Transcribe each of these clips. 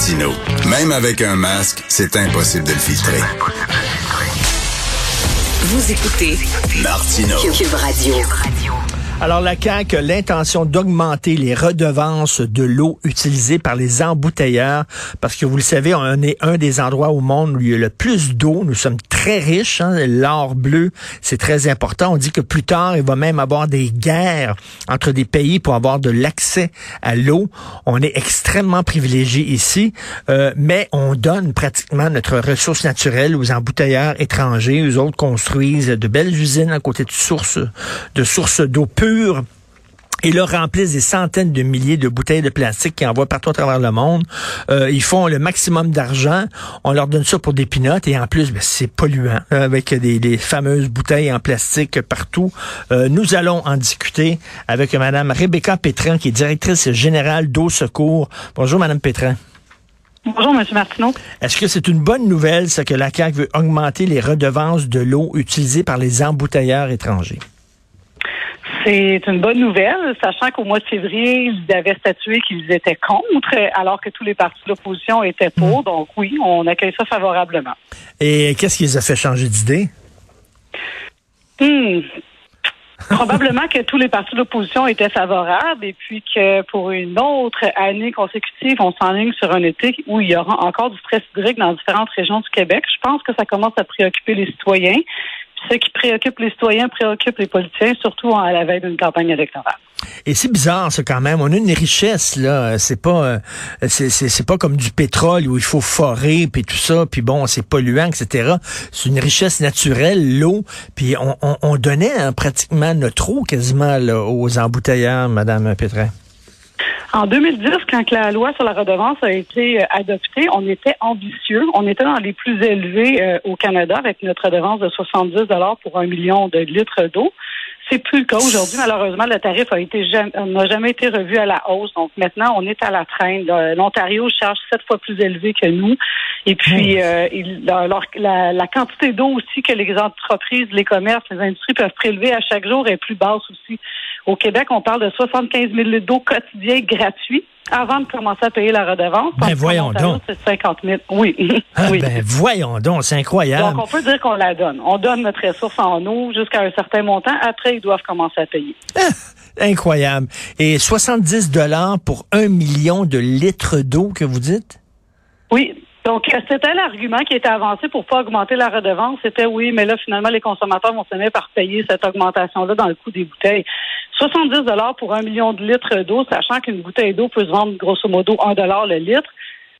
Martino. Même avec un masque, c'est impossible de le filtrer. Vous écoutez Martino. Cube Radio. Alors, la CAQ a l'intention d'augmenter les redevances de l'eau utilisées par les embouteilleurs parce que vous le savez, on est un des endroits au monde où il y a le plus d'eau. Nous sommes très riches. Hein? L'or bleu, c'est très important. On dit que plus tard, il va même avoir des guerres entre des pays pour avoir de l'accès à l'eau. On est extrêmement privilégiés ici, euh, mais on donne pratiquement notre ressource naturelle aux embouteilleurs étrangers. Eux autres construisent de belles usines à côté de sources, de sources d'eau pure et là remplissent des centaines de milliers de bouteilles de plastique qu'ils envoient partout à travers le monde. Euh, ils font le maximum d'argent. On leur donne ça pour des pinottes et en plus, ben, c'est polluant avec des, des, fameuses bouteilles en plastique partout. Euh, nous allons en discuter avec Madame Rebecca Pétrin, qui est directrice générale d'Eau Secours. Bonjour, Madame Pétrin. Bonjour, M. Martineau. Est-ce que c'est une bonne nouvelle, ce que la CAQ veut augmenter les redevances de l'eau utilisées par les embouteilleurs étrangers? C'est une bonne nouvelle, sachant qu'au mois de février, ils avaient statué qu'ils étaient contre, alors que tous les partis de l'opposition étaient pour. Donc oui, on accueille ça favorablement. Et qu'est-ce qui les a fait changer d'idée? Hmm. Probablement que tous les partis de l'opposition étaient favorables et puis que pour une autre année consécutive, on s'enligne sur un été où il y aura encore du stress hydrique dans différentes régions du Québec. Je pense que ça commence à préoccuper les citoyens ce qui préoccupe les citoyens préoccupe les politiciens, surtout à la veille d'une campagne électorale. Et c'est bizarre, ça, quand même. On a une richesse, là. C'est pas, euh, c'est pas comme du pétrole où il faut forer, puis tout ça, puis bon, c'est polluant, etc. C'est une richesse naturelle, l'eau. Puis on, on, on donnait hein, pratiquement notre eau quasiment là, aux embouteilleurs, Madame Pétrin. En 2010, quand la loi sur la redevance a été euh, adoptée, on était ambitieux. On était dans les plus élevés euh, au Canada avec notre redevance de 70 dollars pour un million de litres d'eau. C'est plus le cas aujourd'hui. Malheureusement, le tarif a été n'a jamais été revu à la hausse. Donc maintenant, on est à la traîne. L'Ontario charge sept fois plus élevé que nous. Et puis, euh, il, alors, la, la quantité d'eau aussi que les entreprises, les commerces, les industries peuvent prélever à chaque jour est plus basse aussi. Au Québec, on parle de 75 000 litres d'eau quotidien gratuit avant de commencer à payer la redevance. Ben, voyons donc. C'est 50 000. Oui. Ah, oui. ben voyons donc, c'est incroyable. Donc, on peut dire qu'on la donne. On donne notre ressource en eau jusqu'à un certain montant. Après, ils doivent commencer à payer. Incroyable. Et 70 dollars pour un million de litres d'eau que vous dites? Oui. Donc, euh, c'était l'argument qui était avancé pour pas augmenter la redevance. C'était oui, mais là, finalement, les consommateurs vont se mettre par payer cette augmentation-là dans le coût des bouteilles. 70 dollars pour un million de litres d'eau, sachant qu'une bouteille d'eau peut se vendre grosso modo un dollar le litre,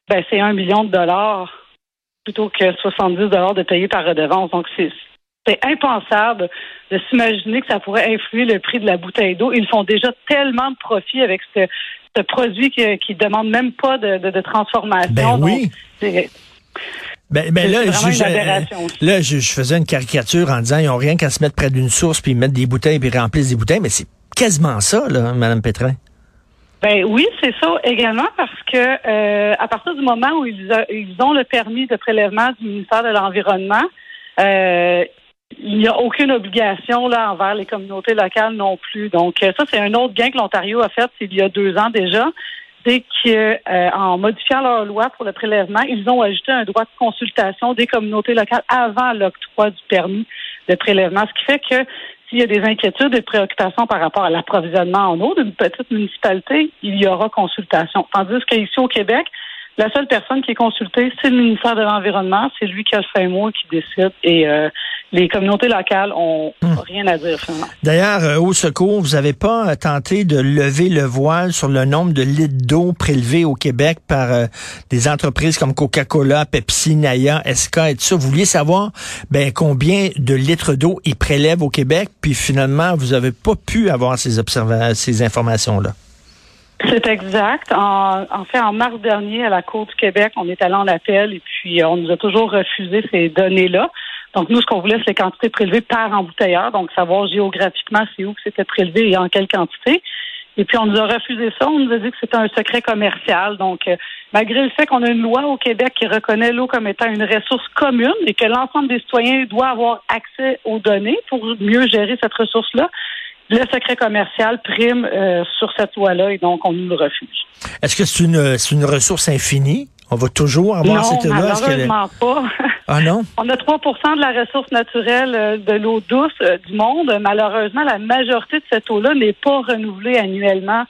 ben, c'est un million de dollars plutôt que 70 dollars de payer par redevance. Donc, c'est impensable de s'imaginer que ça pourrait influer le prix de la bouteille d'eau. Ils font déjà tellement de profit avec ce, ce produit qui ne demande même pas de, de, de transformation. Ben oui. Donc, Ben, ben là, une je, aberration. je- là je, je faisais une caricature en disant ils n'ont rien qu'à se mettre près d'une source puis ils mettent des bouteilles puis ils remplissent des bouteilles, mais c'est quasiment ça, là, Madame Pétrin. Ben oui, c'est ça également parce que euh, à partir du moment où ils, a- ils ont le permis de prélèvement du ministère de l'Environnement, euh, il n'y a aucune obligation là envers les communautés locales non plus. Donc euh, ça, c'est un autre gain que l'Ontario a fait il y a deux ans déjà. c'est qu'en modifiant leur loi pour le prélèvement, ils ont ajouté un droit de consultation des communautés locales avant l'octroi du permis de prélèvement, ce qui fait que s'il y a des inquiétudes et préoccupations par rapport à l'approvisionnement en eau d'une petite municipalité, il y aura consultation. Tandis qu'ici au Québec, la seule personne qui est consultée, c'est le ministère de l'Environnement. C'est lui qui a le fin mot qui décide. Et euh, les communautés locales ont Hmm. rien à dire finalement. D'ailleurs, euh, au secours, vous n'avez pas euh, tenté de lever le voile sur le nombre de litres d'eau prélevés au Québec par euh, des entreprises comme Coca-Cola, Pepsi, Naya, SK et tout ça? Vous vouliez savoir ben, combien de litres d'eau ils prélèvent au Québec, puis finalement, vous n'avez pas pu avoir ces, ces informations-là. C'est exact. En, en, fait, en mars dernier, à la Cour du Québec, on est allé en appel et puis euh, on nous a toujours refusé ces données-là. Donc, nous, ce qu'on voulait, c'est les quantités prélevées par embouteilleur, donc savoir géographiquement c'est où que c'était prélevé et en quelle quantité. Et puis, on nous a refusé ça. On nous a dit que c'était un secret commercial. Donc, euh, malgré le fait qu'on a une loi au Québec qui reconnaît l'eau comme étant une ressource commune et que l'ensemble des citoyens doit avoir accès aux données pour mieux gérer cette ressource-là, le secret commercial prime euh, sur cette loi-là et donc on nous le refuse. Est-ce que c'est une, c'est une ressource infinie? On va toujours avoir non, cette loi? malheureusement pas. Ah non? On a 3% de la ressource naturelle euh, de l'eau douce euh, du monde. Malheureusement, la majorité de cette eau-là n'est pas renouvelée annuellement.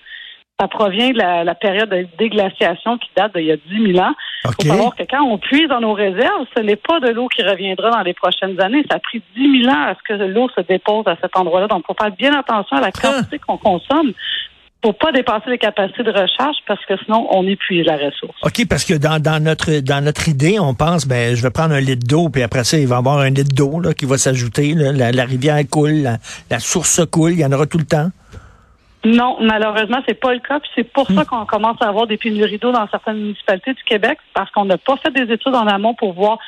Ça provient de la, la période de déglaciation qui date d'il y a 10 000 ans. Il Okay. faut savoir que quand on puise dans nos réserves, ce n'est pas de l'eau qui reviendra dans les prochaines années. Ça a pris 10 000 ans à ce que l'eau se dépose à cet endroit-là. Donc, il faut faire bien attention à la quantité qu'on consomme pour pas dépasser les capacités de recharge parce que sinon, on épuise la ressource. OK, parce que dans, dans notre dans notre idée, on pense, ben, je vais prendre un litre d'eau, puis après ça, il va y avoir un litre d'eau là, qui va s'ajouter. la rivière coule, la, la source coule, il y en aura tout le temps. Non, malheureusement, c'est pas le cas. Puis c'est pour ça qu'on commence à avoir des pénuries d'eau dans certaines municipalités du Québec, parce qu'on n'a pas fait des études en amont pour voir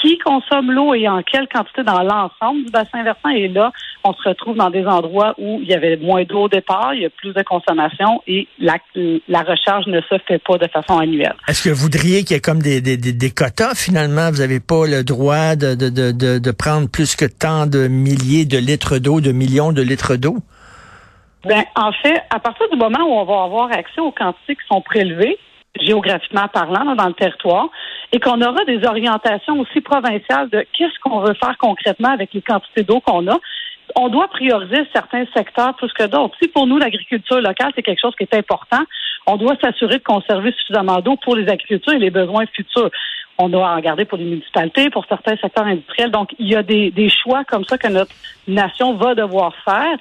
qui consomme l'eau et en quelle quantité dans l'ensemble du bassin versant. Et là, on se retrouve dans des endroits où il y avait moins d'eau au départ, il y a plus de consommation et la, la recharge ne se fait pas de façon annuelle. Est-ce que vous voudriez qu'il y ait comme des, des, des, des quotas, finalement? Vous n'avez pas le droit de, de, de, de, de prendre plus que tant de milliers de litres d'eau, de millions de litres d'eau? Ben, en fait, à partir du moment où on va avoir accès aux quantités qui sont prélevées, géographiquement parlant, dans le territoire, et qu'on aura des orientations aussi provinciales de qu'est-ce qu'on veut faire concrètement avec les quantités d'eau qu'on a, on doit prioriser certains secteurs plus que d'autres. Si pour nous, l'agriculture locale, c'est quelque chose qui est important, on doit s'assurer de conserver suffisamment d'eau pour les agricultures et les besoins futurs. On doit en garder pour les municipalités, pour certains secteurs industriels. Donc, il y a des, des choix comme ça que notre nation va devoir faire.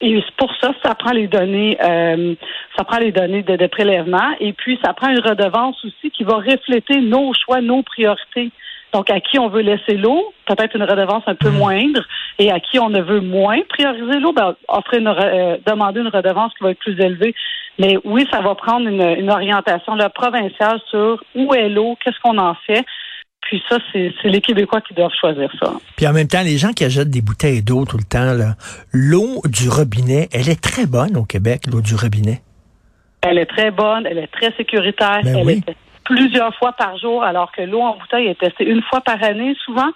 Et c'est pour ça, ça prend les données, euh, ça prend les données de, de prélèvement, et puis ça prend une redevance aussi qui va refléter nos choix, nos priorités. Donc, à qui on veut laisser l'eau, peut-être une redevance un peu moindre, et à qui on ne veut moins prioriser l'eau, ben, offrir une, euh, demander une redevance qui va être plus élevée. Mais oui, ça va prendre une, une orientation là, provinciale sur où est l'eau, qu'est-ce qu'on en fait. Puis ça, c'est les Québécois qui doivent choisir ça. Puis en même temps, les gens qui achètent des bouteilles d'eau tout le temps, l'eau du robinet, elle est très bonne au Québec, l'eau du robinet. Elle est très bonne, elle est très sécuritaire, Ben elle oui. est testée plusieurs fois par jour, alors que l'eau en bouteille est testée une fois par année souvent.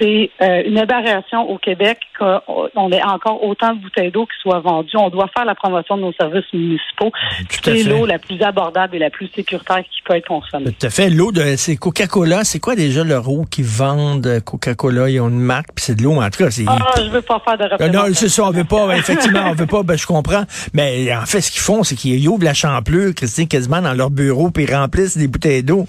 C'est euh, une aberration au Québec qu'on ait encore autant de bouteilles d'eau qui soient vendues. On doit faire la promotion de nos services municipaux. C'est l'eau la plus abordable et la plus sécuritaire qui peut être consommée. Tout à fait. L'eau de c'est Coca-Cola. C'est quoi déjà leur eau qu'ils vendent euh, Coca-Cola? Ils ont une marque, puis c'est de l'eau. En tout cas, c'est. Ah, je veux pas faire de Euh, représentation. non, c'est ça, on veut pas, effectivement, on veut pas, ben, je comprends. Mais en fait, ce qu'ils font, c'est qu'ils ouvrent la champlure, Christine, quasiment dans leur bureau, puis ils remplissent des bouteilles d'eau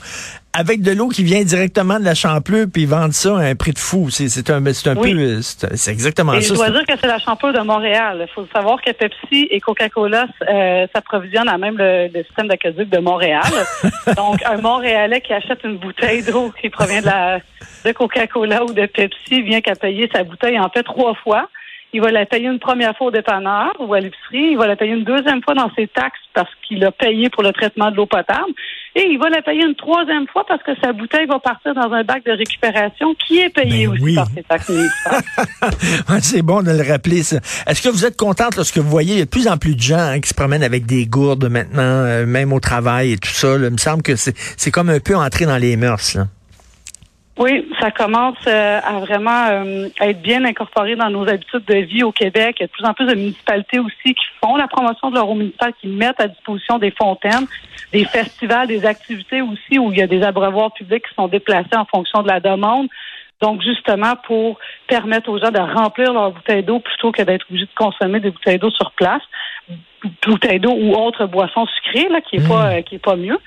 avec de l'eau qui vient directement de la champlure, puis ils vendent ça à un prix de fou. C'est c'est un, c'est un Oui. peu, c'est exactement Et je ça. dois dire que c'est la champlure de Montréal. Il faut savoir que Pepsi et Coca-Cola euh, s'approvisionnent à même le, le système d'aqueduc de Montréal. Donc, un Montréalais qui achète une bouteille d'eau qui provient de, la, de Coca-Cola ou de Pepsi vient qu'à payer sa bouteille en fait trois fois. Il va la payer une première fois au dépanneur ou à l'épicerie. Il va la payer une deuxième fois dans ses taxes parce qu'il a payé pour le traitement de l'eau potable. Et il va la payer une troisième fois parce que sa bouteille va partir dans un bac de récupération qui est payé Ben aussi oui. par ses taxes c'est bon de le rappeler, ça. Est-ce que vous êtes contente lorsque vous voyez il y a de plus en plus de gens hein, qui se promènent avec des gourdes maintenant, euh, même au travail et tout ça? là? Il me semble que c'est c'est comme un peu entré dans les mœurs. Là. Oui, ça commence euh, à vraiment euh, être bien incorporé dans nos habitudes de vie au Québec. Il y a de plus en plus de municipalités aussi qui font la promotion de leur eau municipale, qui mettent à disposition des fontaines, des festivals, des activités aussi où il y a des abreuvoirs publics qui sont déplacés en fonction de la demande. Donc, justement, pour permettre aux gens de remplir leurs bouteilles d'eau plutôt que d'être obligés de consommer des bouteilles d'eau sur place, bouteilles d'eau ou autres boissons sucrées, là, qui est pas, qui est pas mieux.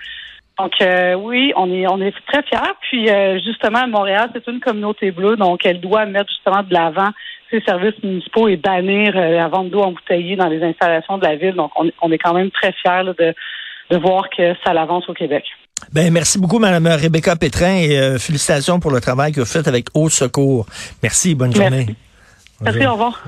Donc euh, oui, on est on est très fiers. Puis euh, justement, Montréal, c'est une communauté bleue, donc elle doit mettre justement de l'avant ses services municipaux et bannir euh, la vente d'eau embouteillée dans les installations de la ville. Donc on, on est quand même très fiers de, de voir que ça l'avance au Québec. Ben, merci beaucoup, Mme Rebecca Pétrin, et félicitations pour le travail que vous faites avec Haut Secours. Merci, bonne journée. Merci, au revoir.